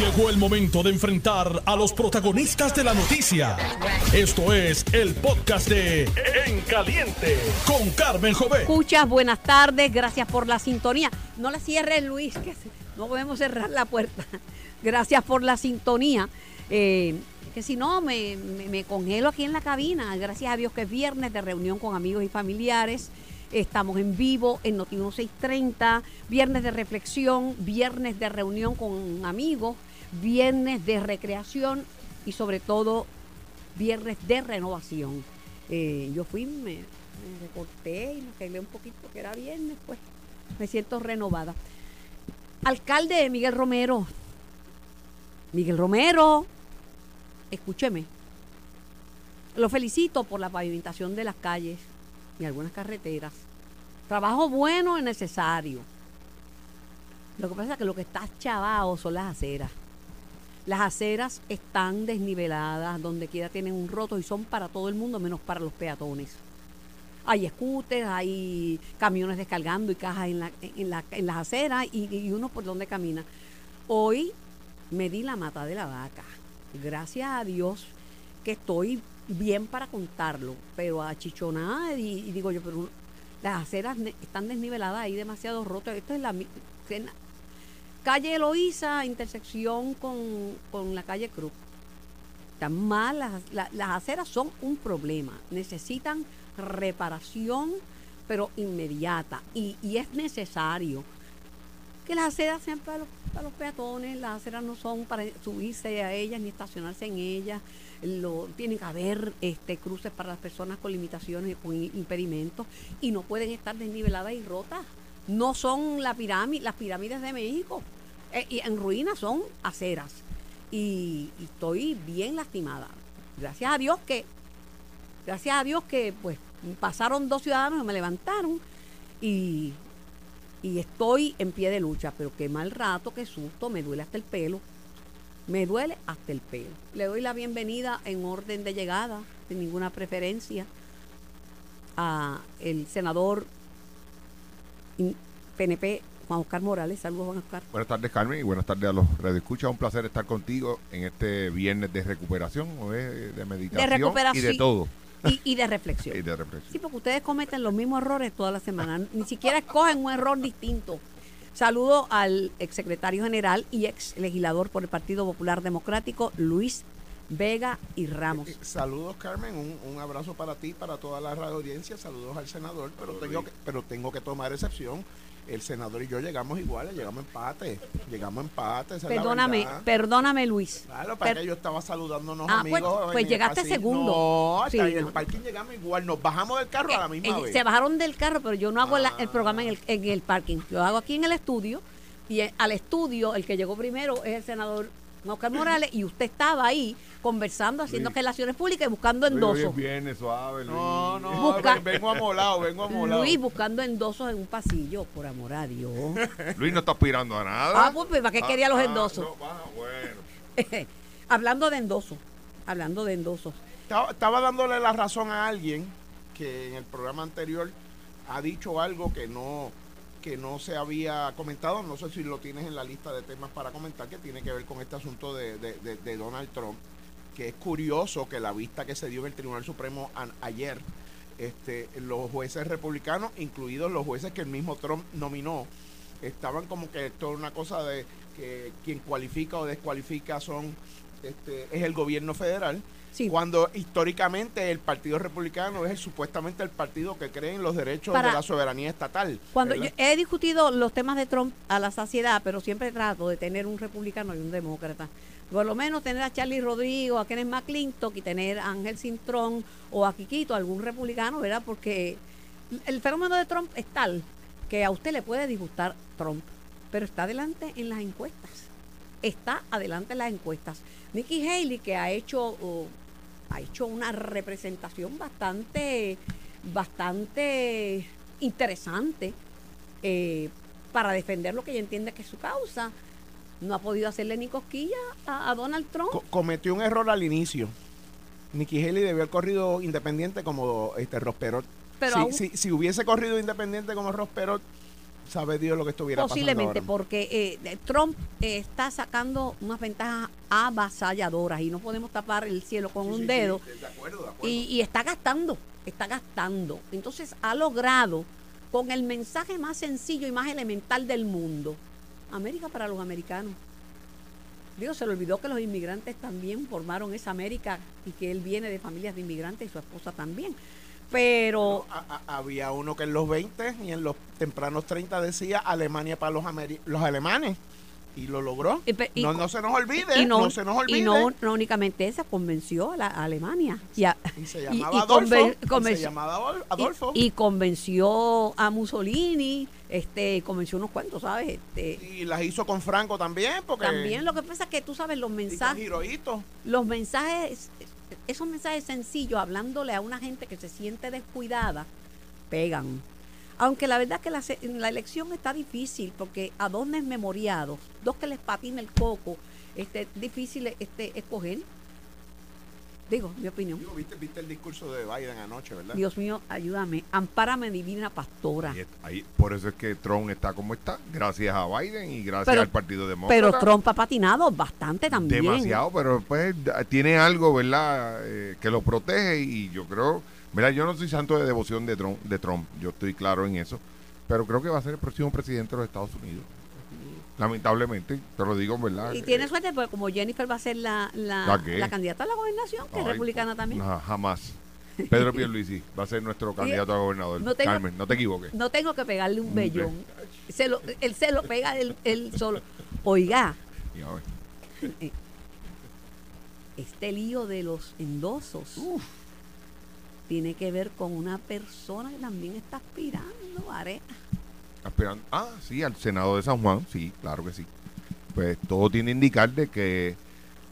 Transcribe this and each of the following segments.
Llegó el momento de enfrentar a los protagonistas de la noticia. Esto es el podcast de En Caliente con Carmen Jové. Escuchas, buenas tardes, gracias por la sintonía. No la cierres, Luis, que no podemos cerrar la puerta. Gracias por la sintonía. Eh, que si no, me, me, me congelo aquí en la cabina. Gracias a Dios que es viernes de reunión con amigos y familiares. Estamos en vivo en Noti 1630, viernes de reflexión, viernes de reunión con amigos, viernes de recreación y sobre todo viernes de renovación. Eh, yo fui, me, recorté y me arreglé un poquito que era viernes, pues me siento renovada. Alcalde Miguel Romero, Miguel Romero, escúcheme, lo felicito por la pavimentación de las calles y algunas carreteras. Trabajo bueno y necesario. Lo que pasa es que lo que está chavado son las aceras. Las aceras están desniveladas, donde quiera tienen un roto y son para todo el mundo menos para los peatones. Hay scooters, hay camiones descargando y cajas en, la, las aceras y, uno por donde camina. Hoy me di la mata de la vaca. Gracias a Dios que estoy bien para contarlo, pero a y, y digo yo, pero las aceras están desniveladas, hay demasiado roto. Esto es la calle Eloísa, intersección con, con la calle Cruz. Están mal, las, la- las aceras son un problema, necesitan reparación, pero inmediata, y, y es necesario que las aceras sean para los, para los peatones, las aceras no son para subirse a ellas ni estacionarse en ellas, lo, tienen que haber este, cruces para las personas con limitaciones y con impedimentos y no pueden estar desniveladas y rotas. No son las pirámides de México, eh, y en ruinas son aceras. Y, y estoy bien lastimada. Gracias a Dios que, gracias a Dios que pues pasaron dos ciudadanos y me levantaron y y estoy en pie de lucha, pero qué mal rato, qué susto, me duele hasta el pelo. Me duele hasta el pelo. Le doy la bienvenida en orden de llegada, sin ninguna preferencia, a el senador PNP Juan Oscar Morales. Saludos, Juan Oscar. Buenas tardes, Carmen, y buenas tardes a los radioescuchas. Un placer estar contigo en este viernes de recuperación, o de, de meditación y recuperación. de todo. Y, y de reflexión. Y de reflexión. Sí, porque ustedes cometen los mismos errores toda la semana. Ni siquiera escogen un error distinto. Saludo al exsecretario general y ex legislador por el Partido Popular Democrático, Luis Vega y Ramos. Eh, Saludos Carmen, un, un abrazo para ti, para toda la radio audiencia, saludos al senador, pero tengo que, pero tengo que tomar excepción. El senador y yo llegamos iguales, llegamos empate, llegamos empate. Perdóname, perdóname, Luis. Claro, para Per- que yo estaba saludando a unos Ah, amigos. pues- en pues el llegaste segundo. No, hasta Sí, en el parking llegamos igual, nos bajamos del carro a la misma Eh, vez. se bajaron del carro, pero yo no hago la- el Ah. programa en el, en el parking. Lo hago aquí en el estudio. Y eh, al estudio, el que llegó primero es el senador Oscar Morales. Y usted estaba ahí conversando, haciendo Luis. relaciones públicas y buscando endosos. viernes, suave, No, no, Busca- ven- vengo amolado, vengo amolado. Luis buscando endosos en un pasillo, por amor a Dios. Luis no está aspirando a nada. Ah, pues, ¿para qué quería los Ah, endosos? no, ah, bueno. hablando de endosos, hablando de endosos. Estaba, estaba dándole la razón a alguien que en el programa anterior ha dicho algo que no que no se había comentado, no sé si lo tienes en la lista de temas para comentar, que tiene que ver con este asunto de, de- de- Donald Trump, que es curioso que la vista que se dio en el Tribunal Supremo ayer, este, los jueces republicanos, incluidos los jueces que el mismo Trump nominó, estaban como que esto es una cosa de que quien cualifica o descualifica son este, es el gobierno federal Sí. cuando históricamente el Partido Republicano es el- supuestamente el partido que cree en los derechos Para- de la soberanía estatal. Cuando yo he discutido los temas de Trump a la saciedad, pero siempre trato de tener un republicano y un demócrata. Por lo menos tener a Charlie Rodrigo, a Kenneth McClintock y tener a Ángel Cintrón o a Quiquito, algún republicano, ¿verdad? Porque el fenómeno de Trump es tal que a usted le puede disgustar Trump, pero está adelante en las encuestas. Está adelante en las encuestas. Nikki Haley, que ha hecho, ha hecho una representación bastante, bastante interesante eh, para defender lo que ella entiende que es su causa. No ha podido hacerle ni cosquilla a, a Donald Trump. Co- cometió un error al inicio. Nikki Haley debió haber corrido independiente como este Ross Perot. Pero si, aún- si- si hubiese corrido independiente como Ross Perot, Sabe Dios lo que estuviera Posiblemente, pasando. ahora. porque eh, Trump eh, está sacando unas ventajas avasalladoras y no podemos tapar el cielo con Sí, un sí, dedo. sí, de acuerdo, de acuerdo. y, y está gastando, está gastando. Entonces ha logrado, con el mensaje más sencillo y más elemental del mundo, América para los americanos. Digo, se le olvidó que los inmigrantes también formaron esa América y que él viene de familias de inmigrantes y su esposa también. Pero A- a- había uno que en los 20 y en los tempranos 30 decía Alemania para los, ameri- los alemanes. Y lo logró. Y pe- y no, no se nos olvide. y no, se nos olvide. y no, no únicamente esa, convenció a, la, a Alemania. Y, a- se llamaba Adolfo. conven- y convenció- se llamaba Adolfo. Y, convenció a Mussolini, este, convenció unos cuantos, ¿sabes? Este, Y las hizo con Franco también, porque. también lo que pasa es que tú sabes los mensajes, los mensajes, esos mensajes sencillos, hablándole a una gente que se siente descuidada, pegan. Aunque la verdad que la, la elección está difícil, porque a dos desmemoriados, dos que les patina el coco, este, difícil este, escoger. Digo, mi opinión. Digo, ¿viste, viste el discurso de Biden anoche, ¿verdad? Dios mío, ayúdame, ampárame divina pastora. Ahí- ahí- por eso es que Trump está como está, gracias a Biden y gracias Pero- al Partido Demócrata. Pero Trump ha patinado bastante también. Demasiado, pero pues tiene algo, ¿verdad?, Eh, que lo protege y yo creo, mira, yo no soy santo de devoción de Trump, de Trump, yo estoy claro en eso, pero creo que va a ser el próximo presidente de los Estados Unidos. Lamentablemente, te lo digo, ¿verdad? Y tiene Eh, suerte porque como Jennifer va a ser la, la, ¿La candidata a la gobernación, que es republicana también. no, jamás. Pedro Pierluisi va a ser nuestro candidato a gobernador. no tengo- Carmen, no te equivoques. No tengo que pegarle un bellón. Se lo, él se lo pega él, él solo. Oiga, a ver, este lío de los endosos tiene que ver con una persona que también está aspirando, Are. Aspirando- ah, sí, al Senado de San Juan, sí, claro que sí. Pues todo tiene que indicar de que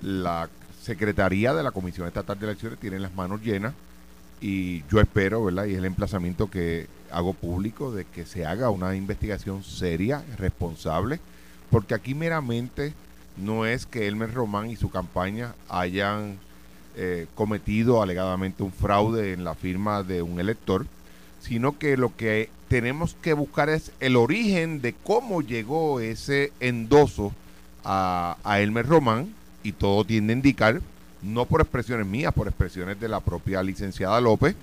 la Secretaría de la Comisión Estatal de Elecciones tiene las manos llenas y yo espero, ¿verdad? Y es el emplazamiento que hago público de que se haga una investigación seria, responsable, porque aquí meramente no es que Elmer Román y su campaña hayan eh, cometido alegadamente un fraude en la firma de un elector, sino que lo que tenemos que buscar es el origen de cómo llegó ese endoso a, a Elmer Román y todo tiende a indicar, no por expresiones mías, por expresiones de la propia licenciada López,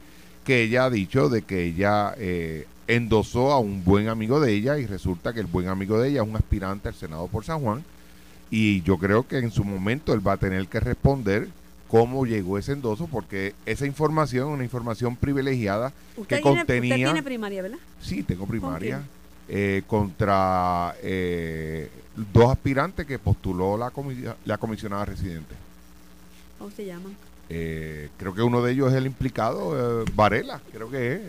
que ella ha dicho de que ella eh, endosó a un buen amigo de ella y resulta que el buen amigo de ella es un aspirante al Senado por San Juan y yo creo que en su momento él va a tener que responder cómo llegó ese endoso porque esa información una información privilegiada Usted, que tiene, contenía... usted tiene primaria, ¿verdad? Sí, tengo primaria. eh, contra eh, dos aspirantes que postuló la, comi- la comisionada residente. ¿Cómo se llaman? Eh, creo que uno de ellos es el implicado, eh, Varela, creo que es.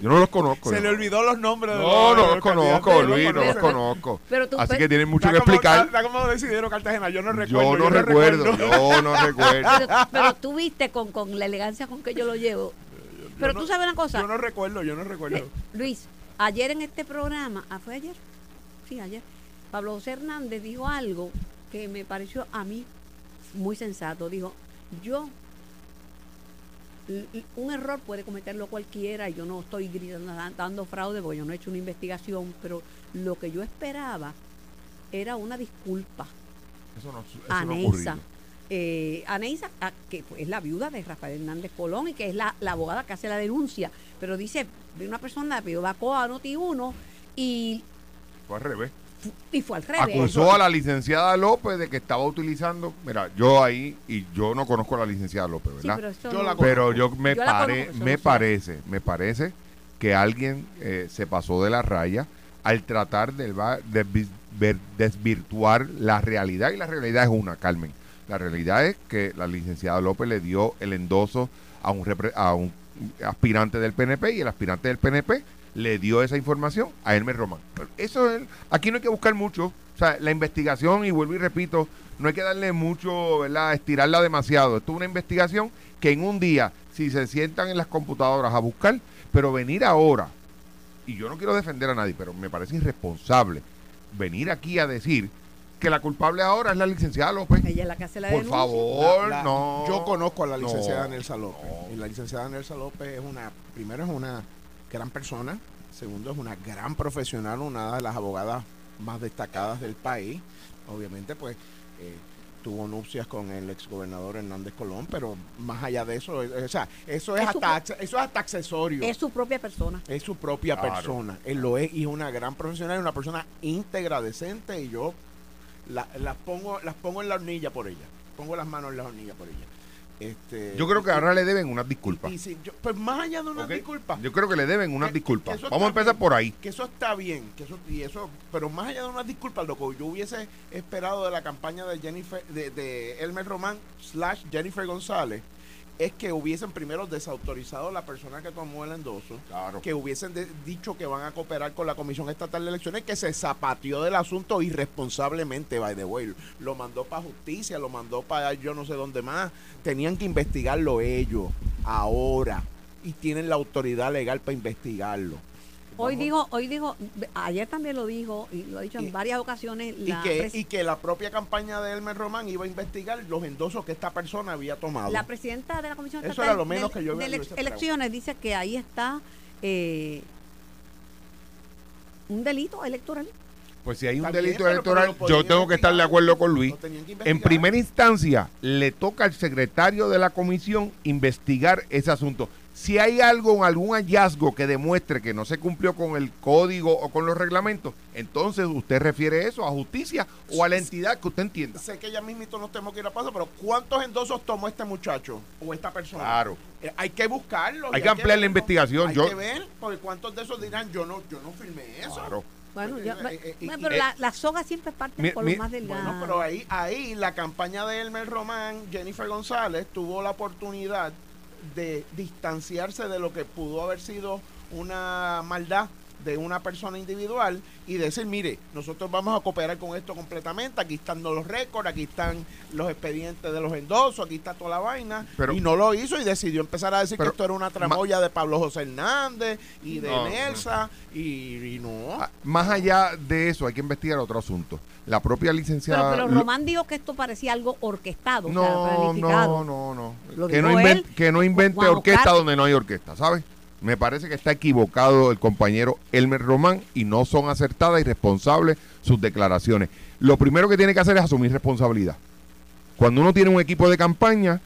Yo no los conozco. Se yo le olvidó los nombres de No, los- no de los conozco, Luis, no los conozco. Pero tú, Así que tienen mucho que como- explicar. Está como decidieron Cartagena. Yo no recuerdo. Yo no recuerdo, yo no recuerdo. pero, pero tú viste con, con la elegancia con que yo lo llevo. Pero no- tú sabes una cosa. Yo no recuerdo, yo no recuerdo. Eh, Luis, ayer en este programa, ¿ah, ¿fue ayer? Sí, ayer. Pablo José Hernández dijo algo que me pareció a mí muy sensato. Dijo, yo, un error puede cometerlo cualquiera, yo no estoy gritando, dando fraude porque yo no he hecho una investigación, pero lo que yo esperaba era una disculpa Eso no, eso a no. Eh, a Neisa, a- que es la viuda de Rafael Hernández Colón y que es la, la abogada que hace la denuncia. Pero dice, de una persona pidió Bacoa a Noti 1 y, Fue al revés. Y fue al revés. Acusó a la licenciada López de que estaba utilizando. Mira, yo ahí, y yo no conozco a la licenciada López, Sí, ¿verdad? pero Yo no- la Pero yo me, Yo pare- conozco, me parece, me parece que alguien eh, se pasó de la raya al tratar de, desvirtuar la realidad y la realidad es una, Carmen. La realidad es que la licenciada López le dio el endoso a un, repre- a un aspirante del PNP y el aspirante del PNP le dio esa información a Elmer Román. Eso es, aquí no hay que buscar mucho. O sea, la investigación, y vuelvo y repito, no hay que darle mucho, ¿verdad? Estirarla demasiado. Esto es una investigación que en un día, si se sientan en las computadoras a buscar, pero venir ahora, y yo no quiero defender a nadie, pero me parece irresponsable venir aquí a decir que la culpable ahora es la licenciada López. Ella es la que hace la Por denuncia. favor, La- la- no. Yo conozco a la No, licenciada Nelsa López. no. Y la licenciada Nelsa López es una, primero es una gran persona, Segundo, es una gran profesional, una de las abogadas más destacadas del país. Obviamente, pues eh, tuvo nupcias con el exgobernador Hernández Colón, pero más allá de eso, eh, o sea, eso es, hasta, eso es hasta accesorio. Es su propia persona. Es su propia Claro. persona. Él lo es y es una gran profesional, una persona íntegra, decente y yo la- las pongo las pongo en la hornilla por ella. Pongo las manos en la hornilla por ella. Este, Yo creo que ahora le deben unas disculpas. y si yo- pues más allá de una ¿ok? disculpa, Yo creo que le deben unas Que- disculpas. que Vamos a empezar bien. por ahí. que eso está bien, que eso y eso, pero más allá de unas disculpas, lo que yo hubiese esperado de la campaña de Jennifer, de, de Elmer Román slash Jennifer González, es que hubiesen primero desautorizado a la persona que tomó el endoso, Claro. que hubiesen de- dicho que van a cooperar con la Comisión Estatal de Elecciones, que se zapateó del asunto irresponsablemente, by the way. Lo mandó para justicia, lo mandó para yo no sé dónde más. Tenían que investigarlo ellos, ahora. Y tienen la autoridad legal para investigarlo. Hoy dijo, hoy dijo, ayer también lo dijo y lo ha dicho Y- en varias ocasiones. y La, que, pres- y que la propia campaña de Elmer Román iba a investigar los endosos que esta persona había tomado. la presidenta de la Comisión Eso era lo menos de, que yo de ele- elecciones dice que ahí está eh, un delito electoral. Pues si hay un delito electoral, yo tengo que estar de acuerdo con Luis. Que En primera instancia, le toca al secretario de la comisión investigar ese asunto. Si hay algo, algún hallazgo que demuestre que no se cumplió con el código o con los reglamentos, entonces usted refiere eso a justicia o a la entidad que usted entienda. Sé que ya mismito nos tenemos que ir a paso, pero ¿cuántos endosos tomó este muchacho o esta persona? Claro. Eh, hay que buscarlos. Hay y que ampliar la investigación. Hay Yo- que ver, porque ¿cuántos de esos dirán, yo no, yo no firmé eso? Claro. Bueno, Pues, yo- eh, eh, bueno, y- pero eh, la, la soga siempre parte mi- por mi- lo más delgado. Bueno, pero ahí, ahí la campaña de Elmer Román, Jennifer González, tuvo la oportunidad de distanciarse de lo que pudo haber sido una maldad de una persona individual y decir, mire, nosotros vamos a cooperar con esto completamente, aquí están los récords, aquí están los expedientes de los endosos, aquí está toda la vaina, Pero- y no lo hizo y decidió empezar a decir Pero- que esto era una tramoya de Pablo José Hernández y de No, Nelsa, y, y no. Ah, Más allá de eso, hay que investigar otro asunto. La propia licenciada... pero Román dijo que esto parecía algo orquestado, o sea, No, planificado. no, no, no. Que no, que no invente orquesta Oscar. donde no hay orquesta, ¿sabes? Me parece que está equivocado el compañero Elmer Román y no son acertadas y responsables sus declaraciones. Lo primero que tiene que hacer es asumir responsabilidad. Cuando uno tiene un equipo de campaña,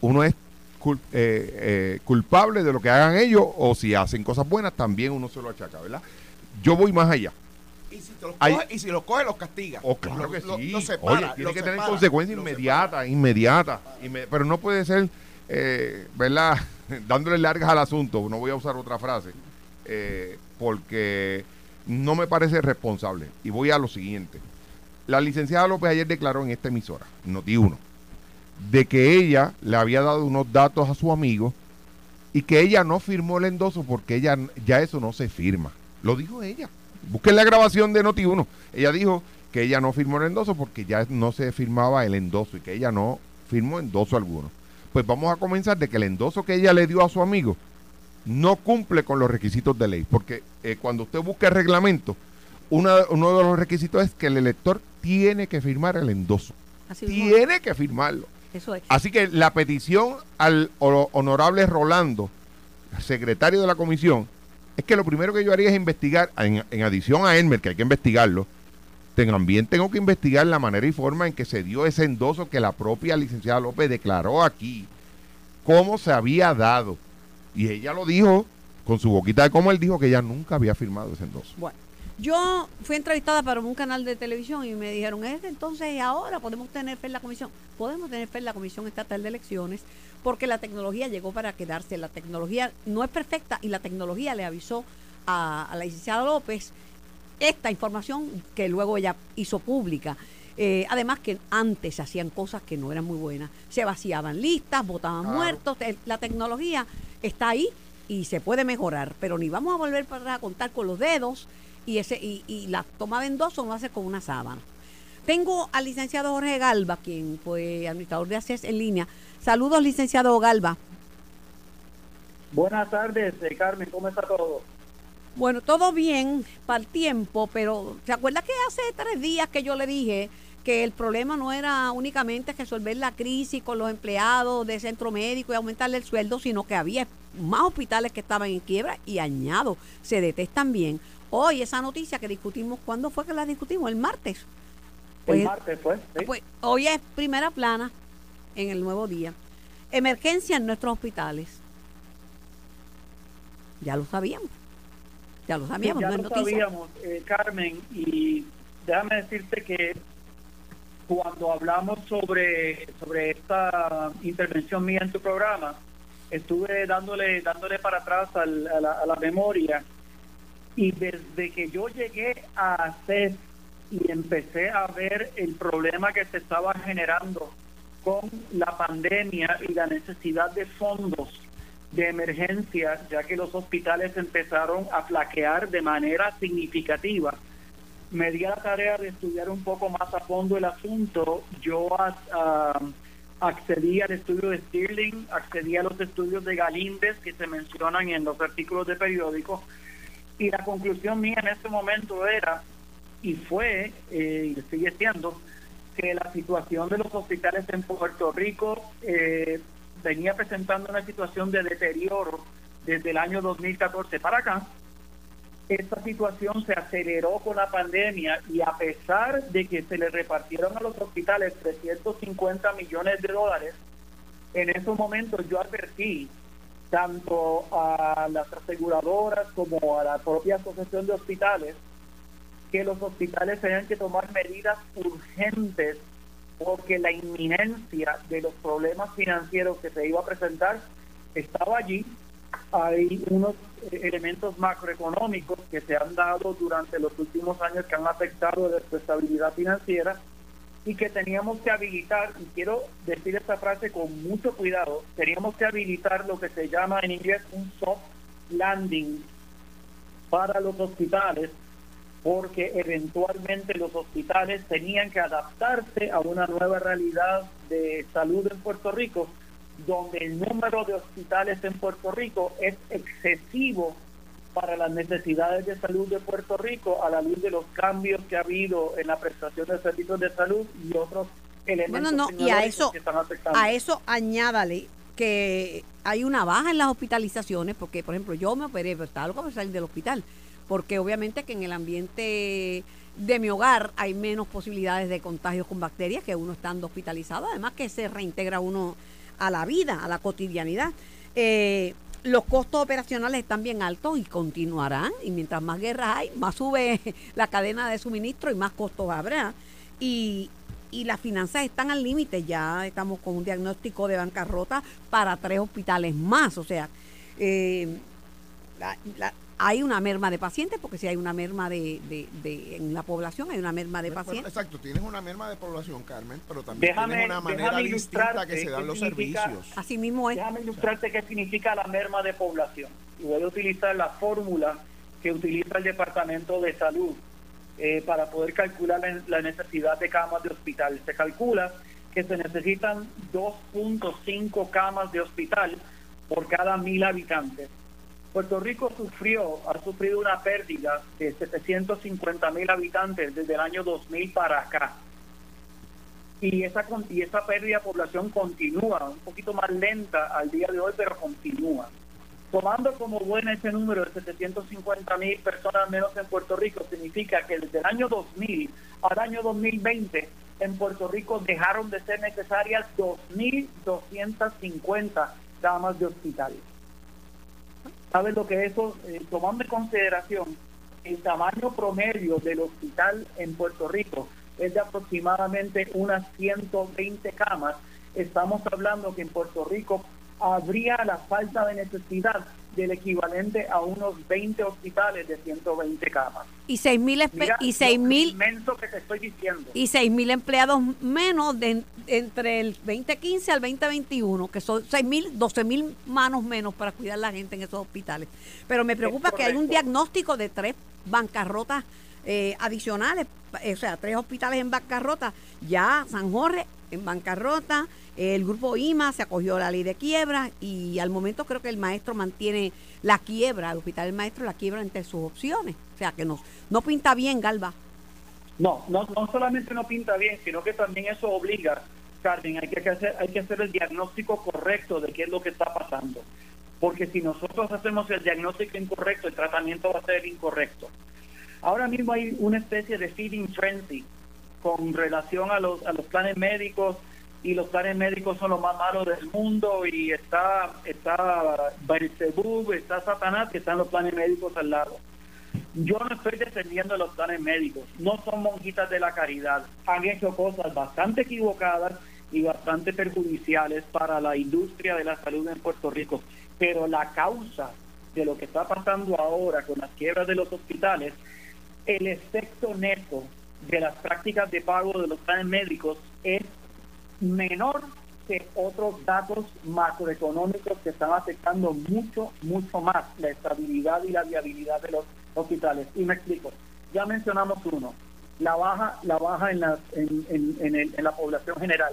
uno es cul- eh, eh, culpable de lo que hagan ellos o si hacen cosas buenas, también uno se lo achaca, ¿verdad? Yo voy más allá. Y si, te los Hay- coge, y si los coge, los castiga. Oh, claro que sí. lo separa, Oye, tiene que tener consecuencias inmediatas, inmediatas. Inme- pero no puede ser, eh, ¿verdad? Dándole largas al asunto, no voy a usar otra frase, eh, porque no me parece responsable. Y voy a lo siguiente. La licenciada López ayer declaró en esta emisora, Noti 1, de que ella le había dado unos datos a su amigo y que ella no firmó el endoso porque ella ya eso no se firma. Lo dijo ella. Busquen la grabación de Noti 1. Ella dijo que ella no firmó el endoso porque ya no se firmaba el endoso y que ella no firmó endoso alguno. Pues vamos a comenzar de que el endoso que ella le dio a su amigo no cumple con los requisitos de ley. Porque eh, cuando usted busca el reglamento, una- uno de los requisitos es que el elector tiene que firmar el endoso. Así Tiene que firmarlo. eso es. Así que la petición al ho- honorable Rolando, secretario de la comisión, es que lo primero que yo haría es investigar, en, en adición a Elmer, que hay que investigarlo, también tengo que investigar la manera y forma en que se dio ese endoso que la propia licenciada López declaró aquí, cómo se había dado. Y ella lo dijo con su boquita de cómo él dijo que ella nunca había firmado ese endoso. Bueno, yo fui entrevistada para un canal de televisión y me dijeron, es entonces ahora podemos tener fe en la comisión. Podemos tener fe en la Comisión Estatal de Elecciones porque la tecnología llegó para quedarse. La tecnología no es perfecta y la tecnología le avisó a la licenciada López esta información que luego ella hizo pública. Eh, además que antes se hacían cosas que no eran muy buenas. Se vaciaban listas, votaban Claro. muertos. La tecnología está ahí y se puede mejorar, pero ni vamos a volver para contar con los dedos y ese y, y la toma de endoso no hace con una sábana. Tengo al licenciado Jorge Galva, quien fue administrador de ACES en línea. Saludos, licenciado Galva. Buenas tardes, eh, Carmen, ¿cómo está todo? Bueno, todo bien para el tiempo, pero ¿se acuerda que hace tres días que yo le dije que el problema no era únicamente resolver la crisis con los empleados de centro médico y aumentarle el sueldo, sino que había más hospitales que estaban en quiebra y añado, se detestan bien. Hoy esa noticia que discutimos, ¿cuándo fue que la discutimos? El martes. Pues, el martes fue. ¿sí? pues, hoy es primera plana en el nuevo día. Emergencia en nuestros hospitales. Ya lo sabíamos. Ya lo sabíamos, ya no es lo sabíamos, eh, Carmen, y déjame decirte que cuando hablamos sobre, sobre esta intervención mía en tu programa, estuve dándole, dándole para atrás al- a, la, a la memoria. Y desde que yo llegué a hacer y empecé a ver el problema que se estaba generando con la pandemia y la necesidad de fondos de emergencia, ya que los hospitales empezaron a flaquear de manera significativa. Me di a la tarea de estudiar un poco más a fondo el asunto. Yo a- accedí al estudio de Stirling, accedí a los estudios de Galíndez que se mencionan en los artículos de periódicos y la conclusión mía en ese momento era, y fue, eh, y sigue siendo, que la situación de los hospitales en Puerto Rico eh, venía presentando una situación de deterioro desde el año 2014 para acá. Esta situación se aceleró con la pandemia y a pesar de que se le repartieron a los hospitales 350 millones de dólares, en esos momentos yo advertí tanto a las aseguradoras como a la propia asociación de hospitales que los hospitales tenían que tomar medidas urgentes porque la inminencia de los problemas financieros que se iba a presentar estaba allí. Hay unos eh, elementos macroeconómicos que se han dado durante los últimos años que han afectado la estabilidad financiera y que teníamos que habilitar, y quiero decir esta frase con mucho cuidado, teníamos que habilitar lo que se llama en inglés un soft landing para los hospitales, porque eventualmente los hospitales tenían que adaptarse a una nueva realidad de salud en Puerto Rico, donde el número de hospitales en Puerto Rico es excesivo para las necesidades de salud de Puerto Rico a la luz de los cambios que ha habido en la prestación de servicios de salud y otros elementos Bueno, no, y a eso, que están afectando. a eso añádale que hay una baja en las hospitalizaciones, porque por ejemplo yo me operé, pero estaba loco por salir del hospital, porque obviamente que en el ambiente de mi hogar hay menos posibilidades de contagios con bacterias que uno estando hospitalizado, además que se reintegra uno a la vida, a la cotidianidad. Eh, los costos operacionales están bien altos y continuarán, y mientras más guerras hay, más sube la cadena de suministro y más costos habrá. Y, y las finanzas están al límite, ya estamos con un diagnóstico de bancarrota para tres hospitales más, o sea, eh, la- la- hay una merma de pacientes, porque si hay una merma de, de- de- en la población, hay una merma de Bueno, pacientes. Exacto, tienes una merma de población, Carmen, pero también Déjame- tienes una manera déjame distinta ilustrarte que se dan qué los significa- servicios. Así mismo es. Déjame ilustrarte qué significa la merma de población. Y voy a utilizar la fórmula que utiliza el Departamento de Salud eh, para poder calcular la, la necesidad de camas de hospital. Se calcula que se necesitan 2.5 camas de hospital por cada mil habitantes. Puerto Rico sufrió, ha sufrido una pérdida de 750 mil habitantes desde el año 2000 para acá y esa pérdida de población continúa, un poquito más lenta al día de hoy, pero continúa. Tomando como buena ese número de 750 mil personas menos en Puerto Rico, significa que desde el año 2000 al año 2020 en Puerto Rico dejaron de ser necesarias 2.250 camas de hospital. ¿Sabes lo que eso, eh, tomando en consideración el tamaño promedio del hospital en Puerto Rico es de aproximadamente unas 120 camas, estamos hablando que en Puerto Rico habría la falta de necesidad del equivalente a unos 20 hospitales de 120 camas. Y 6 mil Mira y que te estoy diciendo. y seis mil empleados menos de, entre el 2015 al 2021, que son 6 mil, 12 mil manos menos para cuidar a la gente en esos hospitales. Pero me preocupa que hay un diagnóstico de tres bancarrotas eh, adicionales, o sea, tres hospitales en bancarrota. Ya San Jorge en bancarrota, el grupo IMA se acogió a la ley de quiebra y al momento creo que el maestro mantiene la quiebra, el hospital del maestro la quiebra entre sus opciones. O sea que no, no pinta bien, Galva. No, no, no solamente no pinta bien, sino que también eso obliga, Carmen, hay que hacer, hay que hacer el diagnóstico correcto de qué es lo que está pasando. Porque si nosotros hacemos el diagnóstico incorrecto, el tratamiento va a ser incorrecto. Ahora mismo hay una especie de feeding frenzy con relación a los, a los planes médicos y los planes médicos son los más malos del mundo y está está Beelzebub, está Satanás que están los planes médicos al lado. Yo no estoy defendiendo los planes médicos, no son monjitas de la caridad, han hecho cosas bastante equivocadas y bastante perjudiciales para la industria de la salud en Puerto Rico, pero la causa de lo que está pasando ahora con las quiebras de los hospitales, el efecto neto de las prácticas de pago de los planes médicos es menor que otros datos macroeconómicos que están afectando mucho, mucho más la estabilidad y la viabilidad de los hospitales. Y me explico. Ya mencionamos uno, la baja, la baja en la, en, en, en la población general.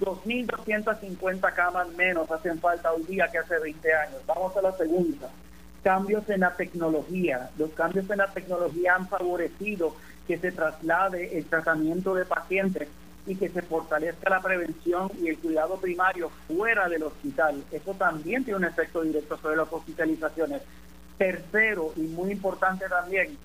2.250 camas menos hacen falta hoy día que hace 20 años. Vamos a la segunda. Cambios en la tecnología. Los cambios en la tecnología han favorecido que se traslade el tratamiento de pacientes y que se fortalezca la prevención y el cuidado primario fuera del hospital. Eso también tiene un efecto directo sobre las hospitalizaciones. Tercero, y muy importante también,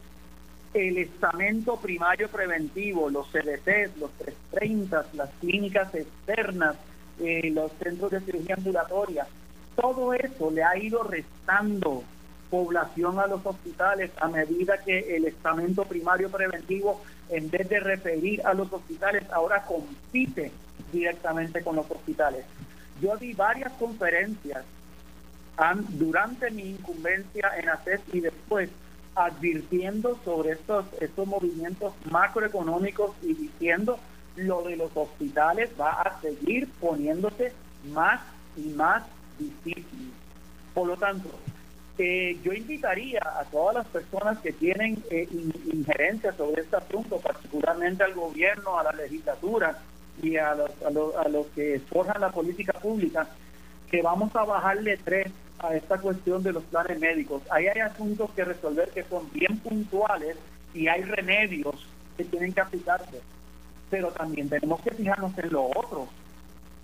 el estamento primario preventivo, los CDCs, los 330, las clínicas externas, eh, los centros de cirugía ambulatoria, todo eso le ha ido restando población a los hospitales a medida que el estamento primario preventivo, en vez de referir a los hospitales, ahora compite directamente con los hospitales. Yo di varias conferencias durante mi incumbencia en ACES y después advirtiendo sobre estos, estos movimientos macroeconómicos y diciendo lo de los hospitales va a seguir poniéndose más y más difícil. Por lo tanto, eh, yo invitaría a todas las personas que tienen eh, injerencia sobre este asunto, particularmente al gobierno, a la legislatura y a los, a los, a los que forjan la política pública, que vamos a bajarle tres a esta cuestión de los planes médicos. Ahí hay asuntos que resolver que son bien puntuales y hay remedios que tienen que aplicarse. Pero también tenemos que fijarnos en lo otro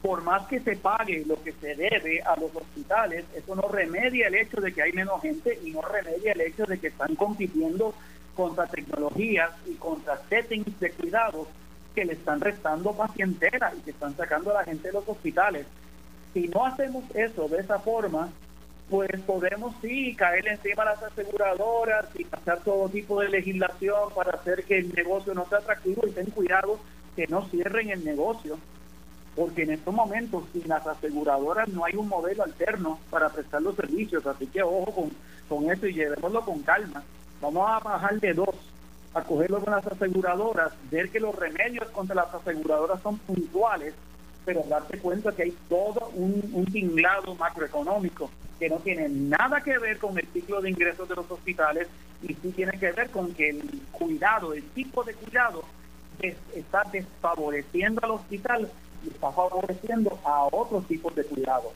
por más que se pague lo que se debe a los hospitales, eso no remedia el hecho de que hay menos gente y no remedia el hecho de que están compitiendo contra tecnologías y contra settings de cuidados que le están restando pacientera y que están sacando a la gente de los hospitales. Si no hacemos eso de esa forma, pues podemos sí caer encima de las aseguradoras y pasar todo tipo de legislación para hacer que el negocio no sea atractivo y ten cuidado que no cierren el negocio porque en estos momentos sin las aseguradoras no hay un modelo alterno para prestar los servicios, así que ojo con, con eso y llevémoslo con calma. Vamos a bajar de dos, a cogerlo con las aseguradoras, ver que los remedios contra las aseguradoras son puntuales, pero darte cuenta que hay todo un, tinglado macroeconómico que no tiene nada que ver con el ciclo de ingresos de los hospitales y sí tiene que ver con que el cuidado, el tipo de cuidado está desfavoreciendo al hospital está favoreciendo a otros tipos de cuidados.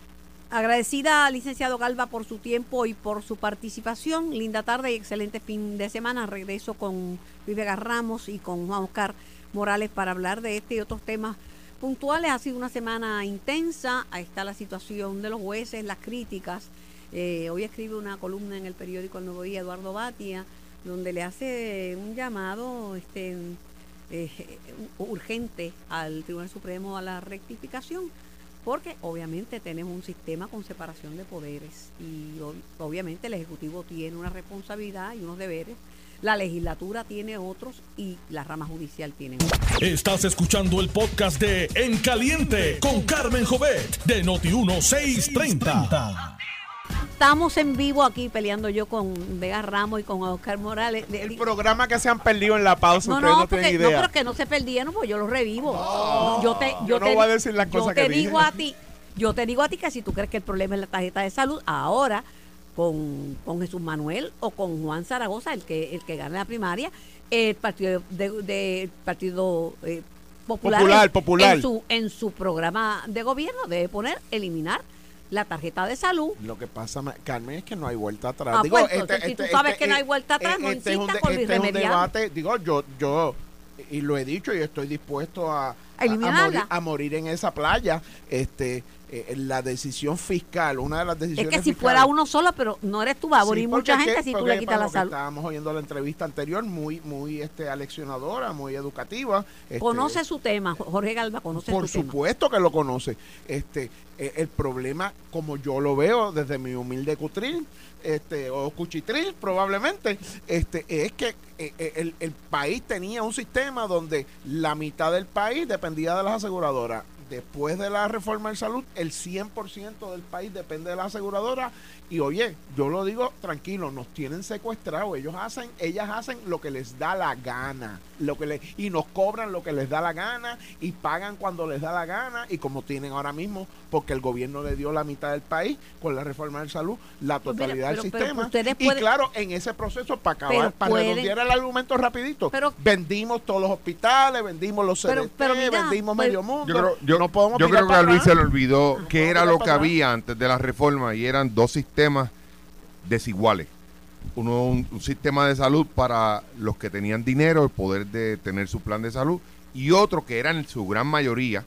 Agradecida licenciado Galva por su tiempo y por su participación. Linda tarde y excelente fin de semana. Regreso con Luis Vega Ramos y con Juan Oscar Morales para hablar de este y otros temas puntuales. Ha sido una semana intensa. Ahí está la situación de los jueces, las críticas. Eh, hoy escribe una columna en el periódico El Nuevo Día, Eduardo Batia, donde le hace un llamado este, eh, urgente al Tribunal Supremo a la rectificación, porque obviamente tenemos un sistema con separación de poderes y obviamente el Ejecutivo tiene una responsabilidad y unos deberes. La legislatura tiene otros y la rama judicial tiene otros. Estás escuchando el podcast de En Caliente con Carmen Jovet de Noti1630. Estamos en vivo aquí peleando yo con Vega Ramos y con Oscar Morales. El programa que se han perdido en la pausa, no, ustedes no, no, tienen porque, idea. no, pero que no se perdieron, pues yo los revivo. yo te, yo yo no te, voy a decir las yo cosas te que digo dije. a ti, yo te digo a ti que si tú crees que el problema es la tarjeta de salud, ahora con, con Jesús Manuel o con Juan Zaragoza, el que el que gane la primaria, el partido de, de- el partido eh, popular, Popular, en- popular. en su en su programa de gobierno debe poner eliminar la tarjeta de salud Lo que pasa, Carmen, es que no hay vuelta atrás. Ah, digo, pues, entonces, si tú sabes que no hay vuelta atrás, no este es un, este es un irremediable. debate, digo, yo, yo, y lo he dicho y estoy dispuesto a, a- a morir, a morir en esa playa. Este, eh, la decisión fiscal, una de las Es decisiones que si fiscales- fuera uno solo, pero no eres tú, va a Sí, porque mucha es que- gente si tú le quitas la salud. Estábamos oyendo la entrevista anterior, muy, muy este, aleccionadora, muy educativa. este, Conoce su tema, Jorge Galva conoce por su tema. supuesto que lo conoce. Este, eh, el problema, como yo lo veo desde mi humilde cutril, este, o cuchitril probablemente, este, es que eh, eh, el, el país tenía un sistema donde la mitad del país dependía de las aseguradoras. Después de la reforma de salud, el 100% del país depende de las aseguradoras. Y oye, yo lo digo tranquilo, nos tienen secuestrados. Ellos hacen, ellas hacen lo que les da la gana. Lo que le, y nos cobran lo que les da la gana y pagan cuando les da la gana. Y como tienen ahora mismo, porque el gobierno le dio la mitad del país con la reforma de salud, la Pues mira, totalidad pero- del pero sistema. y pueden- claro, en ese proceso, para acabar, para pueden- redondear el argumento rapidito, Pero- vendimos todos los hospitales, vendimos los CDT, pero mira, vendimos pues- medio mundo. Yo creo, yo, no podemos yo creo que a Luis se le olvidó No que podemos era lo que había antes de la reforma y eran dos sistemas desiguales. Uno, un, sistema de salud para los que tenían dinero, el poder de tener su plan de salud, y otro que era en su gran mayoría,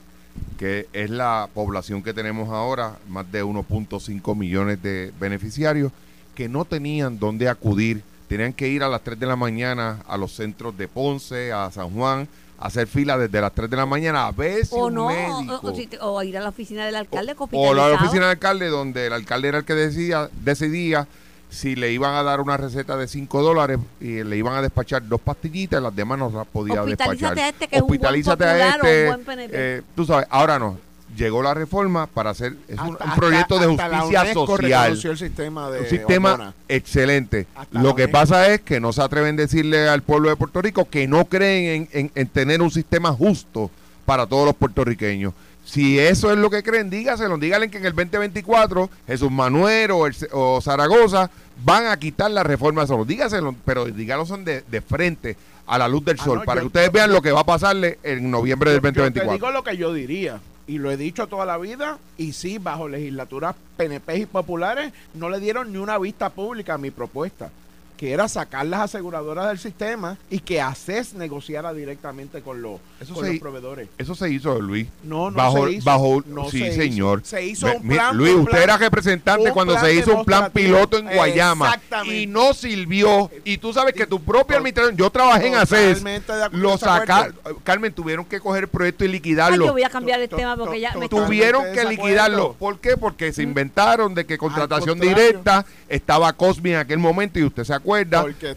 que es la población que tenemos ahora, más de 1.5 millones de beneficiarios, que no tenían dónde acudir, tenían que ir a las 3 de la mañana a los centros de Ponce, a San Juan, hacer fila desde las 3 de la mañana a ver si O un no, o, médico o si te- o ir a la oficina del alcalde o la oficina del alcalde, donde el alcalde era el que decía, decidía si le iban a dar una receta de 5 dólares y le iban a despachar dos pastillitas, las demás no las podía Hospitalízate despachar. a este, que es un buen Hospitalízate a popular o un este, buen eh, tú sabes, ahora no. Llegó la reforma para hacer es un, Hasta- un hasta- proyecto de hasta la justicia social. el sistema de Un sistema excelente. Hasta Lo que UNESCO. pasa es que no se atreven a decirle al pueblo de Puerto Rico que no creen en, en- en tener un sistema justo para todos los puertorriqueños. Si eso es lo que creen, dígaselo. Díganle que en el 2024 Jesús Manuel o, el- o Zaragoza van a quitar la reforma de salud. Dígaselo, pero díganlo son de, de frente a la luz del Ah, sol no, para yo- que ustedes yo- vean lo que va a pasarle en noviembre del Yo- yo te 2024. digo lo que yo diría. Y lo he dicho toda la vida. Y sí, bajo legislaturas PNP y populares, no le dieron ni una vista pública a mi propuesta. Que era sacar las aseguradoras del sistema y que ACES negociara directamente con los, Eso con se- los proveedores. Eso se hizo, Luis. No, no bajo, se hizo. bajo, No sí, se hizo. señor. Se hizo un plan, Luis, un usted plan- era representante cuando se hizo un plan piloto en Guayama Exactamente. y no sirvió. Y tú sabes que tu propia administración, yo trabajé en ACES, Totalmente de acuerdo, lo sacaron. Carmen, tuvieron que coger el proyecto y Ay, liquidarlo. yo voy a cambiar el tema porque ya me Tuvieron que liquidarlo. ¿Por qué? Porque se inventaron de que contratación directa estaba Cosmi en aquel momento y usted se acuerda.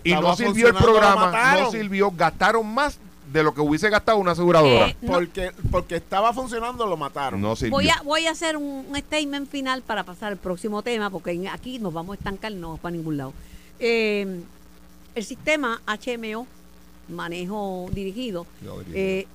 Y no sirvió el programa, no sirvió, gastaron más de lo que hubiese gastado una aseguradora. Eh, no. Porque, porque estaba funcionando, lo mataron. no sirvió. Voy a, voy a hacer un, un statement final para pasar al próximo tema, porque aquí nos vamos a estancar, no vamos para ningún lado. Eh, el sistema HMO, manejo dirigido, eh,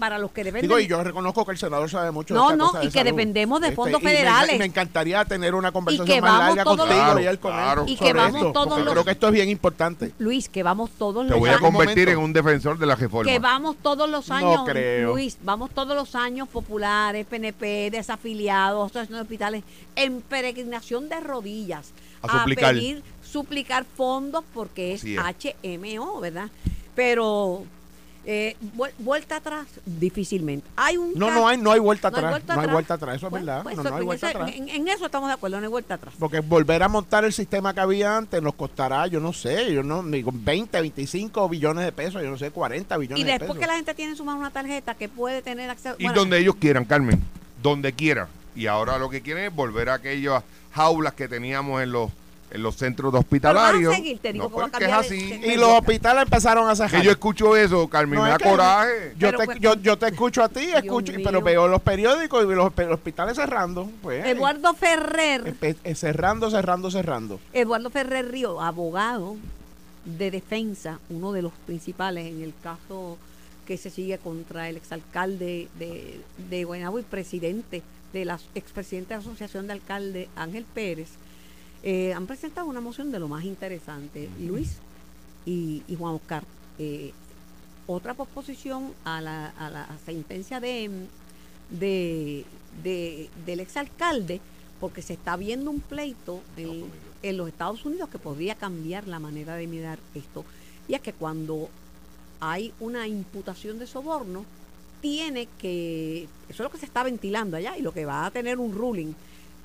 para los que dependen... Digo, y yo reconozco que el senador sabe mucho No, de no, de y que salud. dependemos de fondos y me- federales. Me, encantaría tener una conversación que más larga todos contigo los- y él con él Claro, Y que vamos esto, todos los- creo que esto es bien importante. Luis, que vamos todos Te los voy a años... con- convertir en un defensor de la reforma. Que vamos todos los No años, creo. Luis, vamos todos los años populares, PNP, desafiliados, asociaciones de hospitales, en peregrinación de rodillas A suplicar. pedir, suplicar fondos porque es. HMO, ¿verdad? Pero eh, vuel- vuelta atrás, difícilmente. Hay un No, no hay, no hay vuelta no hay atrás. vuelta no hay vuelta atrás, eso es Bueno, verdad. pues no, eso- no hay en vuelta eso- atrás. En, en eso estamos de acuerdo, no hay vuelta atrás. Porque volver a montar el sistema que había antes nos costará, yo no sé, yo no digo 20, 25 billones de pesos, yo no sé, 40 billones Y de después pesos. que la gente tiene en su mano una tarjeta que puede tener acceso... Y bueno, donde ellos quieran, Carmen. Donde quieran. Y ahora lo que quieren es volver a aquellas jaulas que teníamos en los en los centros hospitalarios. Pero van a seguir, te digo que es así. el- Y los hospitales empezaron a cerrar. Que yo escucho eso, Carmen, No, me es da que- coraje. Yo te, pues, yo, yo te escucho a ti, escucho, mío. pero veo los periódicos y veo los, los hospitales cerrando. Pues, Eduardo Ferrer, eh, eh, cerrando, cerrando, cerrando. Eduardo Ferrer Río, abogado de defensa, uno de los principales en el caso que se sigue contra el exalcalde de, de Guaynabo y presidente de la expresidente de la Asociación de Alcaldes, Ángel Pérez, eh, han presentado una moción de lo más interesante. Luis y, y Juan Oscar, eh, otra posposición a la, a la sentencia de, de, de- del exalcalde, porque se está viendo un pleito en, en los Estados Unidos que podría cambiar la manera de mirar esto. Y es que cuando hay una imputación de soborno, tiene que, eso es lo que se está ventilando allá y lo que va a tener un ruling,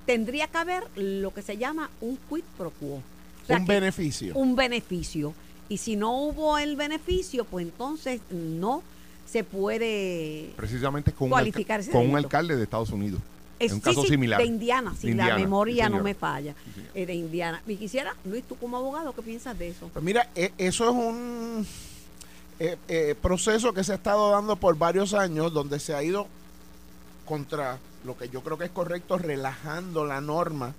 tendría que haber lo que se llama un quid pro quo. O sea un beneficio. un beneficio. Y si no hubo el beneficio, pues entonces no se puede... Precisamente con, un, Cualificar alca- ese con un alcalde de Estados Unidos. Es, un sí, caso sí, similar. De Indiana, si la memoria sí, no me falla. Eh, de Indiana. Y quisiera, Luis, tú como abogado, ¿qué piensas de eso? Pues mira, e- eso es un eh, eh, proceso que se ha estado dando por varios años, donde se ha ido contra lo que yo creo que es correcto, relajando la norma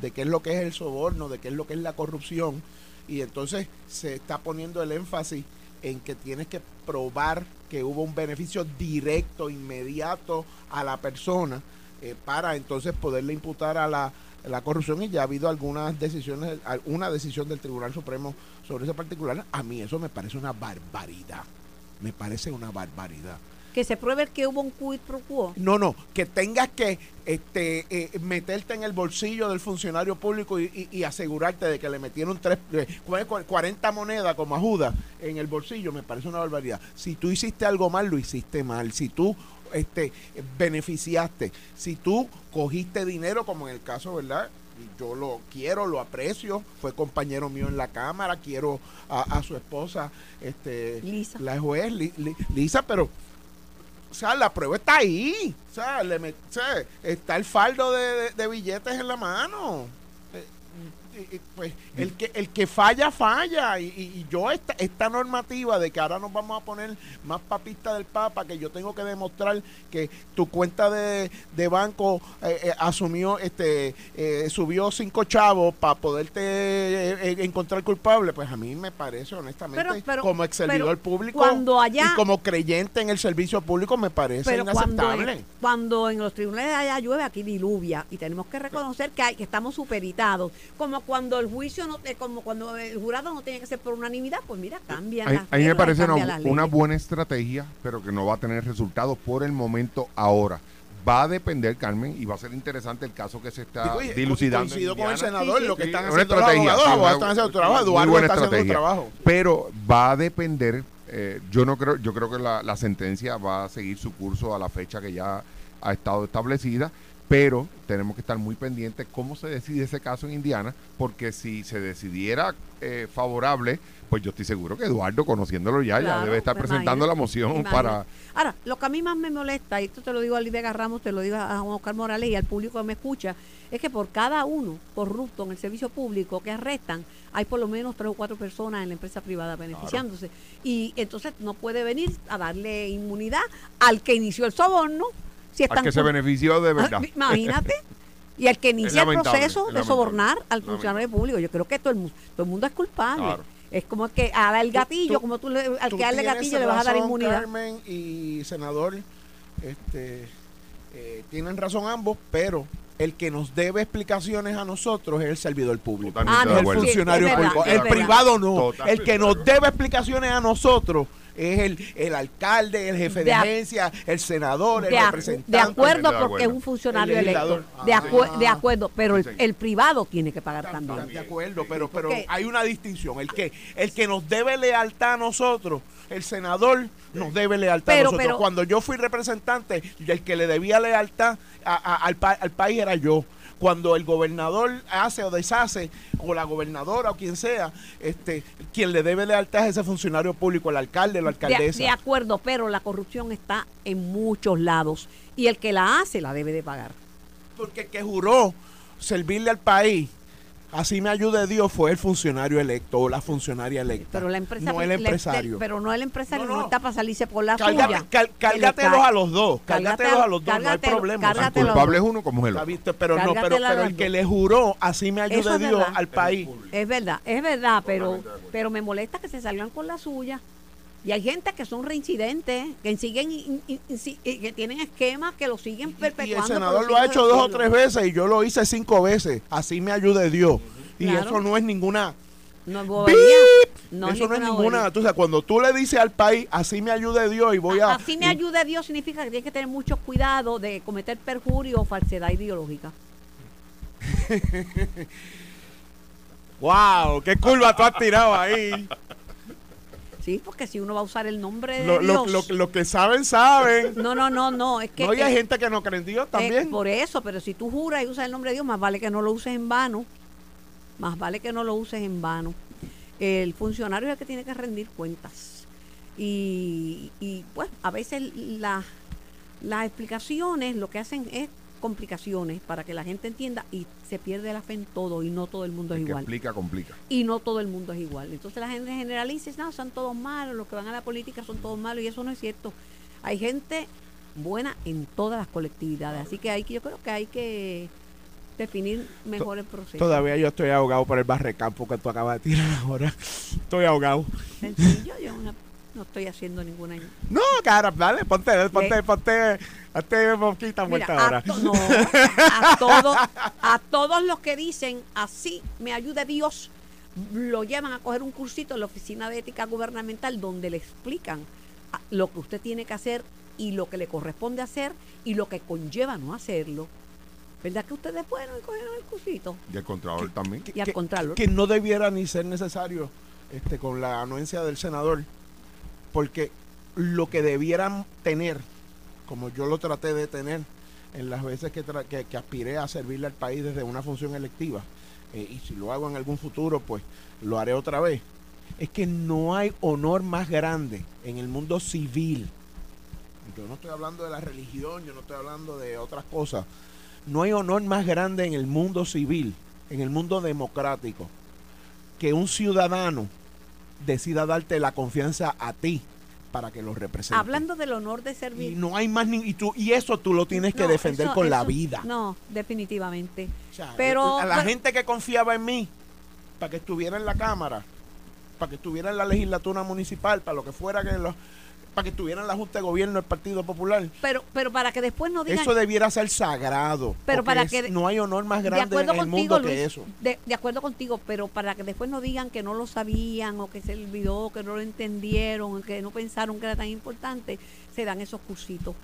de qué es lo que es el soborno, de qué es lo que es la corrupción, y entonces se está poniendo el énfasis en que tienes que probar que hubo un beneficio directo, inmediato a la persona, eh, para entonces poderle imputar a la, la corrupción y ya ha habido algunas decisiones, una decisión del Tribunal Supremo sobre ese particular. A mí eso me parece una barbaridad. Me parece una barbaridad. Que se pruebe que hubo un quid pro quo. No, no, que tengas que este, eh, meterte en el bolsillo del funcionario público y, y- y asegurarte de que le metieron tres, eh, cu- cu- 40 monedas como a Judas en el bolsillo, me parece una barbaridad. Si tú hiciste algo mal, lo hiciste mal. Si tú este, beneficiaste, si tú cogiste dinero, como en el caso, ¿verdad? Yo lo quiero, lo aprecio, fue compañero mío en la Cámara, quiero a, a su esposa, este, Lisa. la juez Li- Li- Lisa, pero o sea, la prueba está ahí. O sea, le met- o sea, está el faldo de, billetes en la mano. Pues el que el que falla falla y, yo esta esta normativa de que ahora nos vamos a poner más papista del papa que yo tengo que demostrar que tu cuenta de, de banco eh, eh, asumió este eh, subió cinco chavos para poderte eh, eh, encontrar culpable pues a mí me parece honestamente Pero- pero- como ex servidor público cuando allá- y como creyente en el servicio público me parece Pero inaceptable cuando en los tribunales de allá llueve, aquí diluvia. Y tenemos que reconocer que, hay, que estamos superitados. Como cuando el juicio, no, eh, como cuando el jurado no tiene que ser por unanimidad, pues mira, cambian A, las a mí me parece cambian una, una buena estrategia, pero que no va a tener resultados por el momento ahora. Va a depender, Carmen, y va a ser interesante el caso que se está Digo, y- dilucidando. coincido con el senador, Sí, lo que Sí, están una haciendo los estrategia, abogados, sí, están haciendo trabajo, Eduardo buena está haciendo trabajo. Pero va a depender, eh, yo no creo, yo creo que la, la sentencia va a seguir su curso a la fecha que ya ha estado establecida, pero tenemos que estar muy pendientes cómo se decide ese caso en Indiana, porque si se decidiera eh, favorable, pues yo estoy seguro que Eduardo, conociéndolo ya, ya debe estar presentando la moción para... Ahora, lo que a mí más me molesta, y esto te lo digo a Lidia Ramos, te lo digo a Juan Oscar Morales y al público que me escucha, es que por cada uno corrupto en el servicio público que arrestan, hay por lo menos tres o cuatro personas en la empresa privada beneficiándose. Y entonces no puede venir a darle inmunidad al que inició el soborno. Si al están que se benefició de verdad. Ah, Imagínate. Y el que inicia el proceso es de sobornar al funcionario público. Yo creo que todo el, mu- todo el mundo es culpable. Claro. Es como que a dar el gatillo, tú- como tú le, al Tú que darle tienes gatillo le vas a dar inmunidad. Carmen y senador, este, eh, tienen razón ambos, pero el que nos debe explicaciones a nosotros es el servidor público. Totalmente Ah, no, el funcionario es verdad, público. El verdad. privado no. Totalmente El que nos debe explicaciones a nosotros es el, el alcalde, el jefe de, De agencia, el senador, el De, representante. de acuerdo porque es un funcionario El electo. De, acu- Ah. de acuerdo, pero el, el privado tiene que pagar también. de acuerdo, pero, pero hay una distinción. El que, el que nos debe lealtad a nosotros, el senador nos debe lealtad Pero- a nosotros. pero- Cuando yo fui representante, y el que le debía lealtad a- a- al, pa- al país era yo. Cuando el gobernador hace o deshace, o la gobernadora o quien sea, este, quien le debe lealtad es ese funcionario público, el alcalde, la De, alcaldesa. de acuerdo, pero la corrupción está en muchos lados y el que la hace la debe de pagar. Porque el que juró servirle al país, así me ayude Dios, fue el funcionario electo o la funcionaria electa. Pero la empresa no el empresario. pero no el empresario No, no, no. está para salirse por la Cárgate- suya. cal- cárgatelos a los dos, cárgatelos a los dos, no hay problema. El culpable es uno como es el otro. visto, pero no, pero, el que le juró, así me ayude Dios verdad. al país. Es verdad, es verdad, pero, pero me molesta que se salgan con la suya. Y hay gente que son reincidentes, que siguen in- in- in- y que tienen esquemas que lo siguen Y perpetuando. el por senador lo ha hecho dos o tres veces y yo lo hice cinco veces. Así me ayude Dios. Y Claro. eso no es ninguna. No es bobería. No eso no es ninguna. Tú sabes, cuando tú le dices al país, así me ayude Dios y voy a. Así me ayude Dios significa que tienes que tener mucho cuidado de cometer perjurio o falsedad ideológica. ¡Wow! ¡Qué curva tú has tirado ahí! Sí, porque si uno va a usar el nombre de Lo, Dios. lo- lo que saben, saben. no, no, no, no. Es que. no, y hay gente que no cree en Dios eh, también. por eso, pero si tú juras y usas el nombre de Dios, más vale que no lo uses en vano. Más vale que no lo uses en vano. El funcionario es el que tiene que rendir cuentas. Y, y pues a veces la- las explicaciones lo que hacen es complicaciones para que la gente entienda y se pierde la fe en todo y no todo el mundo es que igual explica, complica. y no todo el mundo es igual. Entonces la gente generaliza, y dice, no, son todos malos, los que van a la política son todos malos y eso no es cierto. Hay gente buena en todas las colectividades, así que hay que yo creo que hay que definir mejor el proceso. Todavía yo estoy ahogado por el barrecampo que tú acabas de tirar ahora. Estoy ahogado. Sencillo, yo no, no estoy haciendo ninguna No, cara, dale, ponte, ponte, ponte, hazte poquita vuelta Mira, ahora. a, to- no, a todos, a todos los que dicen así me ayude Dios, lo llevan a coger un cursito en la oficina de ética gubernamental donde le explican a- lo que usted tiene que hacer y lo que le corresponde hacer y lo que conlleva no hacerlo. ¿Verdad que ustedes fueron y cogieron el cursito? Y el Contralor también. Y al contrario. que no debiera ni ser necesario este con la anuencia del senador porque lo que debieran tener como yo lo traté de tener en las veces que, que aspiré a servirle al país desde una función electiva eh, y si lo hago en algún futuro pues lo haré otra vez es que no hay honor más grande en el mundo civil. Yo no estoy hablando de la religión yo no estoy hablando de otras cosas. No hay honor más grande en el mundo civil, en el mundo democrático, que un ciudadano decida darte la confianza a ti para que lo represente. Hablando del honor de y servir. no hay más ni y tú y eso tú lo tienes que No, defender eso- con la vida. No, definitivamente. O sea, Pero- a la pero- gente que confiaba en mí para que estuviera en la cámara, para que estuviera en la legislatura municipal, para lo que fuera que los para que estuviera en la Junta de Gobierno del Partido Popular. Pero, pero para que después no digan Eso debiera ser sagrado. Pero porque para es- que- no hay honor más de grande en el contigo, mundo Luis, que eso. De, de acuerdo contigo, pero para que después no digan que no lo sabían o que se olvidó, que no lo entendieron, que no pensaron que era tan importante, se dan esos cursitos.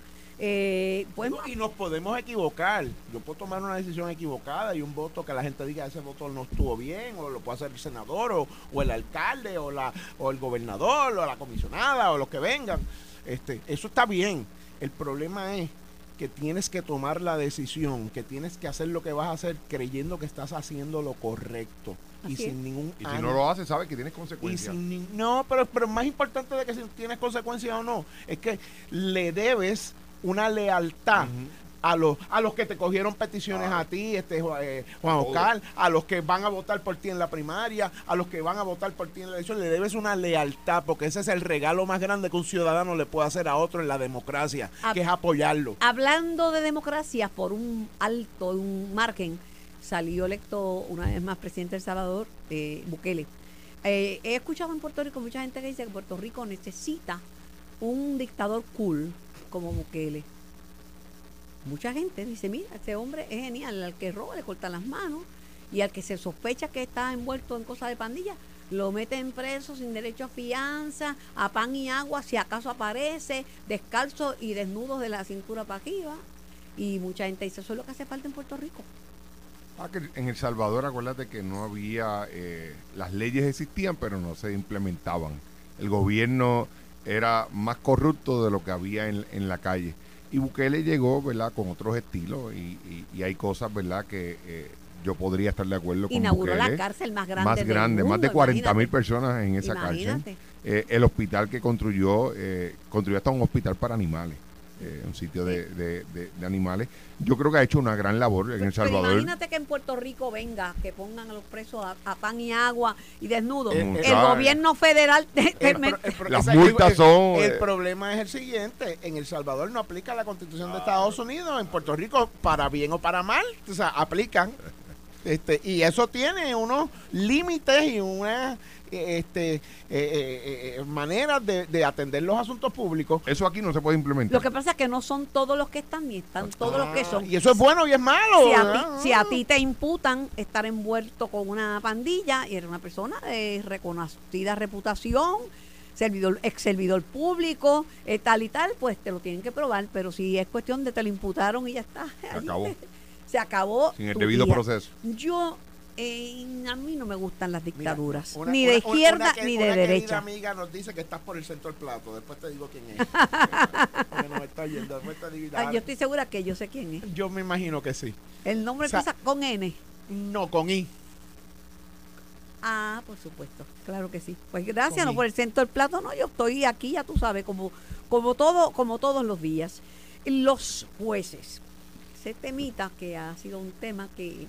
Eh, pues, y nos podemos equivocar. Yo puedo tomar una decisión equivocada y un voto que la gente diga ese voto no estuvo bien, o lo puede hacer el senador, o, o el alcalde, o la o el gobernador, o la comisionada, o los que vengan. Este, eso está bien. El problema es que tienes que tomar la decisión, que tienes que hacer lo que vas a hacer creyendo que estás haciendo lo correcto y sin es. ningún Y si ánimo. no lo hace, sabe que tienes Y consecuencias. sin no, pero, pero más importante de que si tienes consecuencias o no, es que le debes una lealtad a los a los que te cogieron peticiones a ti, este eh, Juan. Oscar, a los que van a votar por ti en la primaria, a los que van a votar por ti en la elección, le debes una lealtad, porque ese es el regalo más grande que un ciudadano le puede hacer a otro en la democracia, Ah. que es apoyarlo. hablando de democracia, por un alto, un margen, salió electo una vez más presidente de El Salvador, eh, Bukele. Eh, he escuchado en Puerto Rico mucha gente que dice que Puerto Rico necesita un dictador cool como Bukele. Mucha gente dice, mira, este hombre es genial, al que roba le cortan las manos y al que se sospecha que está envuelto en cosas de pandilla, lo meten preso sin derecho a fianza, a pan y agua, si acaso aparece, descalzo y desnudo de la cintura para arriba. Y mucha gente dice, eso es lo que hace falta en Puerto Rico. Ah, en El Salvador, acuérdate que no había, eh, las leyes existían, pero no se implementaban. El gobierno era más corrupto de lo que había en, en la calle. Y Bukele llegó, ¿verdad?, con otros estilos y, y- y hay cosas, ¿verdad?, que eh, yo podría estar de acuerdo con Inauguró la Bukele. cárcel más grande. más del grande, más de 40 mil personas en esa Imagínate. cárcel. Eh, el hospital que construyó, eh, construyó hasta un hospital para animales, eh, un sitio de, de- de- de animales. Yo creo que ha hecho una gran labor en El Pero Salvador. imagínate que en Puerto Rico venga, que pongan a los presos a, a pan y agua y desnudos. Eh, el eh, gobierno federal te- te El Las multas son, El eh, problema es el siguiente: en El Salvador no aplica la constitución de Estados Unidos, en Puerto Rico, para bien o para mal, o sea, aplican. Este, y eso tiene unos límites y unas este, eh, eh, eh, maneras de, de atender los asuntos públicos. Eso aquí no se puede implementar. Lo que pasa es que no son todos los que están ni están todos los que Ah, son. Y eso es bueno y es malo. Si a, ti, ¿verdad? si a ti te imputan estar envuelto con una pandilla y eres una persona de reconocida reputación, servidor, ex servidor público, eh, tal y tal, pues te lo tienen que probar. Pero si es cuestión de te lo imputaron y ya está. Se acabó. Se acabó. Sin el debido día. proceso. Yo Eh, a mí no me gustan las Mira, dictaduras, una- ni de una- izquierda una que- ni de derecha. amiga nos dice que estás por el centro del plato. Después te digo quién es. Porque nos está oyendo. Después te digo- Ay, yo estoy segura que yo sé quién es. Yo me imagino que sí. El nombre O sea- empieza con N. No, con I. Ah, por supuesto, claro que sí. Pues gracias, Con no I. por el centro del plato, no, yo estoy aquí, ya tú sabes, como, como todo, como todos los días. Los jueces, ese temita que ha sido un tema que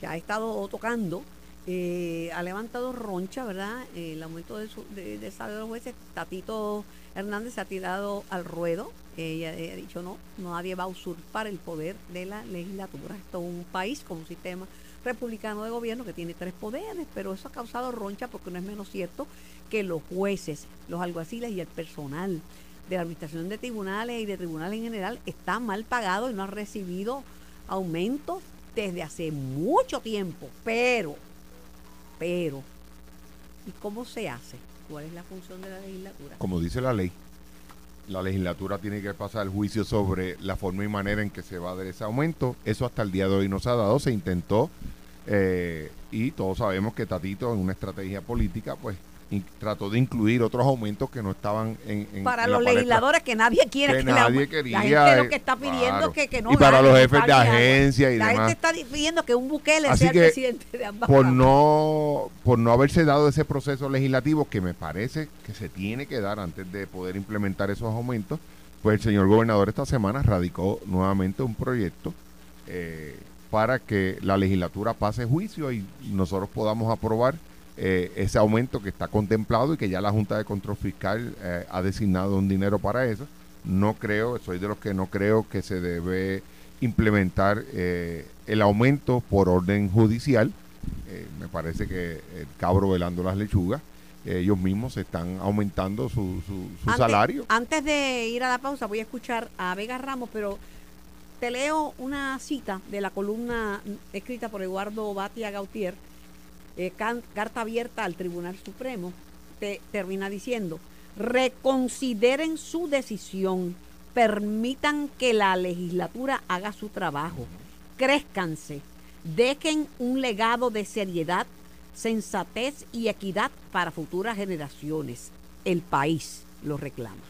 se ha estado tocando, eh, ha levantado roncha, ¿verdad? Eh, el aumento de, su, de, de salario de los jueces, Tatito Hernández se ha tirado al ruedo, ella ha dicho no, nadie va a usurpar el poder de la legislatura. Esto es un país con un sistema republicano de gobierno que tiene tres poderes, pero eso ha causado roncha porque no es menos cierto que los jueces, los alguaciles y el personal de la administración de tribunales y de tribunales en general está mal pagado y no ha recibido aumentos desde hace mucho tiempo. Pero, pero, ¿y cómo se hace? ¿Cuál es la función de la legislatura? Como dice la ley, la legislatura tiene que pasar el juicio sobre la forma y manera en que se va a dar ese aumento. Eso hasta el día de hoy no se ha dado, se intentó eh, y todos sabemos que Tatito en una estrategia política pues in- trató de incluir otros aumentos que no estaban en, en- Para en la los palestra. legisladores que nadie quiere Que que, nadie quería, La gente lo eh, que está pidiendo claro. es que, que no Y para gane, los jefes de agencia y La demás. gente está di- pidiendo que un Bukele Así sea el presidente de ambas por cámaras. no por no haberse dado ese proceso legislativo que me parece que se tiene que dar antes de poder implementar esos aumentos, pues el señor gobernador esta semana radicó nuevamente un proyecto eh, para que la legislatura pase juicio y nosotros podamos aprobar eh, ese aumento que está contemplado y que ya la Junta de Control Fiscal eh, ha designado un dinero para eso. No creo, soy de los que no creo que se debe implementar eh, el aumento por orden judicial. Eh, me parece que el cabro velando las lechugas, eh, ellos mismos están aumentando su, su, su Antes- salario. Antes de ir a la pausa, voy a escuchar a Vega Ramos, pero te leo una cita de la columna escrita por Eduardo Batia Gautier, eh, carta abierta al Tribunal Supremo. Te termina diciendo: reconsideren su decisión, permitan que la legislatura haga su trabajo, crezcanse, dejen un legado de seriedad, sensatez y equidad para futuras generaciones. El país lo reclama.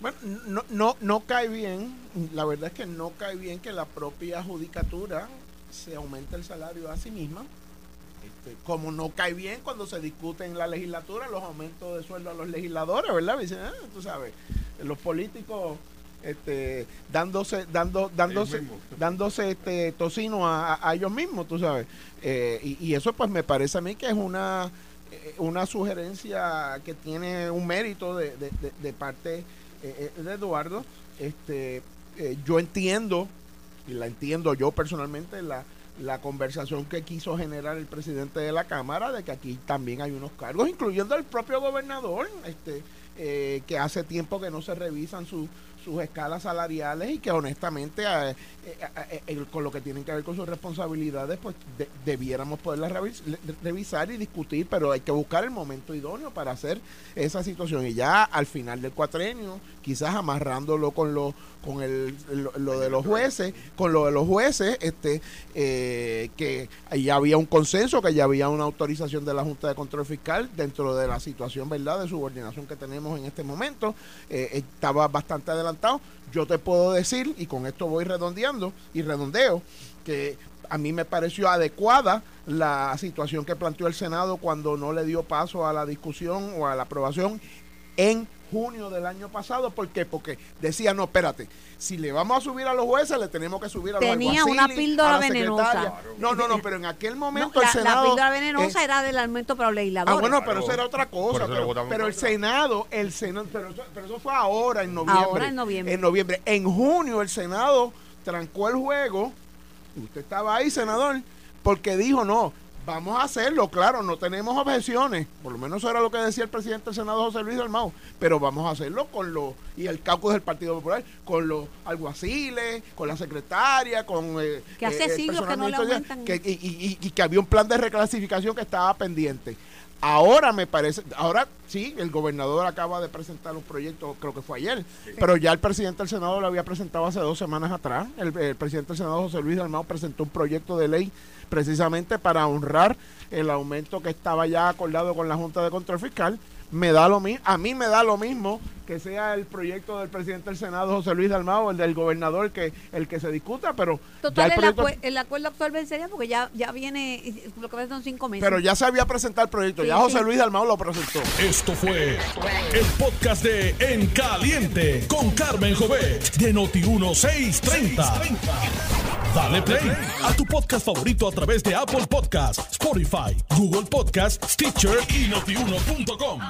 Bueno, no, no, no cae bien, la verdad es que no cae bien que la propia judicatura se aumente el salario a sí misma. Este, como no cae bien cuando se discute en la legislatura los aumentos de sueldo a los legisladores, ¿verdad? Dicen, ah, tú sabes, los políticos este, dándose, dando, dándose, dándose este tocino a, a- ellos mismos, tú sabes. Eh, y, y eso pues me parece a mí que es una, eh, una sugerencia que tiene un mérito de, de- de- de parte eh, eh, de Eduardo. Este, eh, yo entiendo, y la entiendo yo personalmente, la, la conversación que quiso generar el presidente de la Cámara de que aquí también hay unos cargos, incluyendo el propio gobernador, este, eh, que hace tiempo que no se revisan sus sus escalas salariales y que honestamente eh, eh, con lo que tienen que ver con sus responsabilidades pues de- debiéramos poderlas revisar y discutir pero hay que buscar el momento idóneo para hacer esa situación. Y ya al final del cuatrenio quizás amarrándolo con lo con el, lo, lo de los jueces con lo de los jueces este eh, que ya había un consenso que ya había una autorización de la Junta de Control Fiscal dentro de la situación verdad de subordinación que tenemos en este momento eh, estaba bastante adelantado. Yo te puedo decir y con esto voy redondeando y redondeo que a mí me pareció adecuada la situación que planteó el Senado cuando no le dio paso a la discusión o a la aprobación en junio del año pasado. ¿Por qué? Porque decía, no, espérate, si le vamos a subir a los jueces, le tenemos que subir a los Tenía una píldora la venenosa. No, no, no, pero en aquel No, momento la, el la Senado... píldora venenosa eh, era del aumento para los legisladores. Ah, bueno, pero Claro. eso era otra cosa. Pero, el. Senado, el Senado, pero eso, pero eso fue ahora, en noviembre. Ahora en noviembre. En noviembre. En junio el Senado trancó el juego. Usted estaba ahí, senador, porque dijo, no, vamos a hacerlo, claro, no tenemos objeciones. Por lo menos eso era lo que decía el presidente del Senado, José Luis Dalmau. Pero vamos a hacerlo con los, y el caucus del Partido Popular, con los alguaciles, con la secretaria, con... eh, Que hace el siglos que no le aumentan. que- y, y- y- y que había un plan de reclasificación que estaba pendiente. Ahora me parece, ahora sí, el gobernador acaba de presentar un proyecto, creo que fue ayer, pero ya el presidente del Senado lo había presentado hace dos semanas atrás. El, el presidente del Senado, José Luis Dalmau, presentó un proyecto de ley precisamente para honrar el aumento que estaba ya acordado con la Junta de Control Fiscal me da lo mismo, a mí me da lo mismo que sea el proyecto del presidente del Senado José Luis Dalmao o el del gobernador que el que se discuta, pero Total, el, el, acuerdo actual vencería porque ya, ya viene, lo que son cinco meses. Pero ya se había presentado el proyecto, ya José Luis Dalmao lo presentó. Esto fue el podcast de En Caliente con Carmen Jovet de Noti 1630. Dale play a tu podcast favorito a través de Apple Podcasts, Spotify, Google Podcasts, Stitcher y notiuno.com.